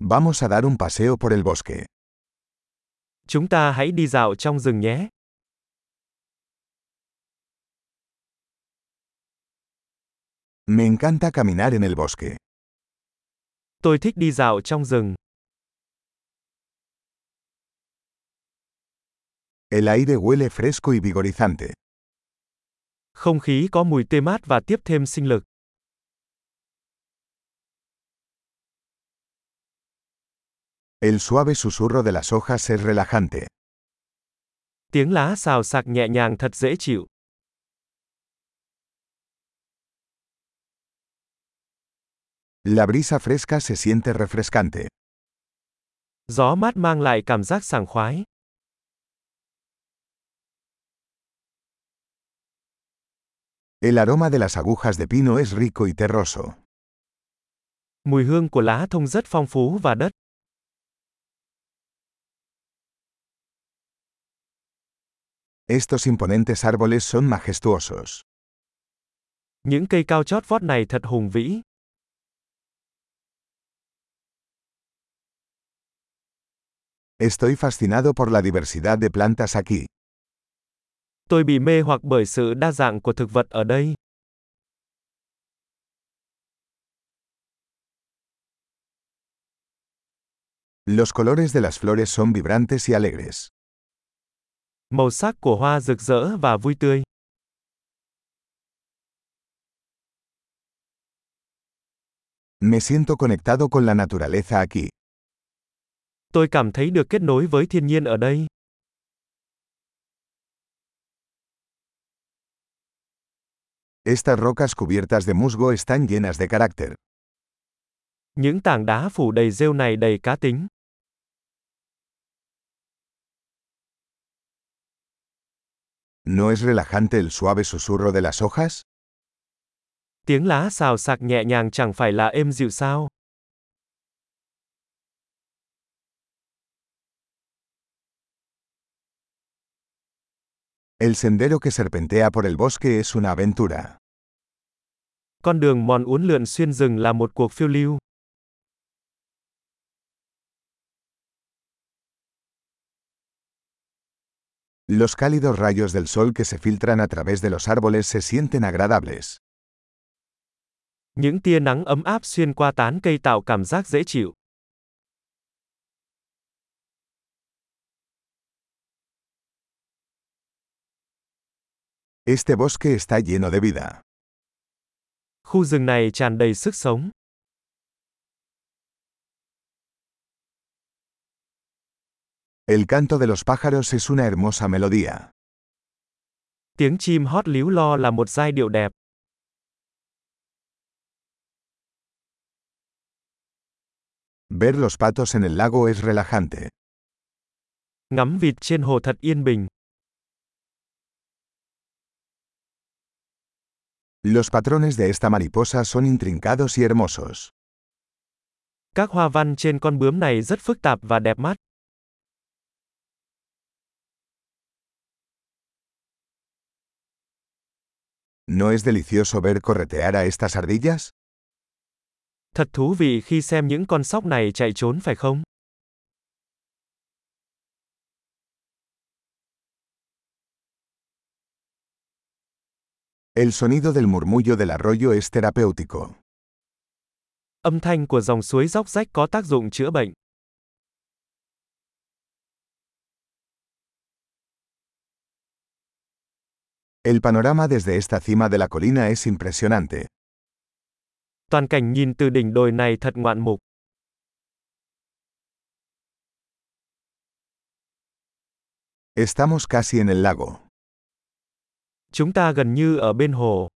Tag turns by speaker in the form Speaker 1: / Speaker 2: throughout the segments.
Speaker 1: Vamos a dar un paseo por el bosque.
Speaker 2: Chúng ta hãy đi dạo trong rừng nhé.
Speaker 1: Me encanta caminar en el bosque.
Speaker 2: Tôi thích đi dạo trong rừng.
Speaker 1: El aire huele fresco y vigorizante.
Speaker 2: Không khí có mùi tươi mát và tiếp thêm sinh lực.
Speaker 1: El suave susurro de las hojas es relajante.
Speaker 2: Tiếng lá xào xạc nhẹ nhàng thật dễ chịu.
Speaker 1: La brisa fresca se siente refrescante.
Speaker 2: Gió mát mang lại cảm giác sảng khoái.
Speaker 1: El aroma de las agujas de pino es rico y terroso.
Speaker 2: Mùi hương của lá thông rất phong phú và đất.
Speaker 1: Estos imponentes árboles son majestuosos.
Speaker 2: Những cây cao chót vót này thật hùng vĩ.
Speaker 1: Estoy fascinado por la diversidad de plantas aquí.
Speaker 2: Tôi bị mê hoặc bởi sự đa dạng của thực vật ở đây.
Speaker 1: Los colores de las flores son vibrantes y alegres.
Speaker 2: Màu sắc của hoa rực rỡ và vui tươi.
Speaker 1: Me siento conectado con la naturaleza aquí.
Speaker 2: Tôi cảm thấy được kết nối với thiên nhiên ở đây.
Speaker 1: Estas rocas cubiertas de musgo están llenas de carácter.
Speaker 2: Những tảng đá phủ đầy rêu này đầy cá tính.
Speaker 1: ¿No es relajante el suave susurro de las hojas?
Speaker 2: Tiếng lá xào xạc nhẹ nhàng chẳng phải là êm dịu sao?
Speaker 1: El sendero que serpentea por el bosque es una aventura.
Speaker 2: Con đường mòn uốn lượn xuyên rừng là một cuộc phiêu lưu.
Speaker 1: Los cálidos rayos del sol que se filtran a través de los árboles se sienten agradables.
Speaker 2: Những tia nắng ấm áp xuyên qua tán cây tạo cảm giác dễ chịu.
Speaker 1: Este bosque está lleno de vida.
Speaker 2: Khu rừng này tràn đầy sức sống.
Speaker 1: El canto de los pájaros es una hermosa melodía.
Speaker 2: Tiếng chim hót líu lo là một giai điệu đẹp.
Speaker 1: Ver los patos en el lago es relajante.
Speaker 2: Ngắm vịt trên hồ thật yên bình.
Speaker 1: Los patrones de esta mariposa son intrincados y hermosos.
Speaker 2: Các hoa văn trên con bướm này rất phức tạp và đẹp mắt.
Speaker 1: ¿No es delicioso ver corretear a estas ardillas?
Speaker 2: Thật thú vị khi xem những con sóc này chạy trốn phải không?
Speaker 1: El sonido del murmullo del arroyo es terapéutico.
Speaker 2: Âm thanh của dòng suối róc rách có tác dụng chữa bệnh.
Speaker 1: El panorama desde esta cima de la colina es impresionante.
Speaker 2: Toàn cảnh nhìn từ đỉnh đồi này thật ngoạn mục.
Speaker 1: Estamos casi en el lago.
Speaker 2: Chúng ta gần như ở bên hồ.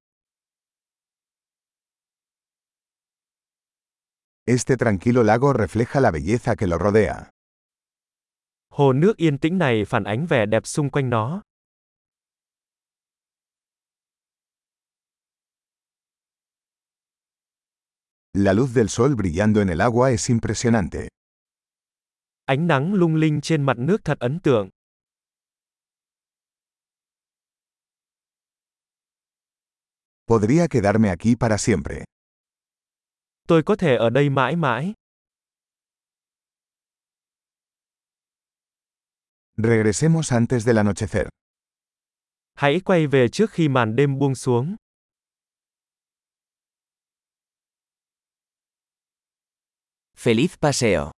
Speaker 1: Este tranquilo lago refleja la belleza que lo rodea.
Speaker 2: Hồ nước yên tĩnh này phản ánh vẻ đẹp xung quanh nó.
Speaker 1: La luz del sol brillando en el agua es impresionante.
Speaker 2: Ánh nắng lung linh trên mặt nước thật ấn tượng.
Speaker 1: Podría quedarme aquí para siempre.
Speaker 2: Tôi có thể ở đây mãi mãi.
Speaker 1: Regresemos antes del anochecer.
Speaker 2: Hãy quay về trước khi màn đêm buông xuống.
Speaker 3: Feliz paseo.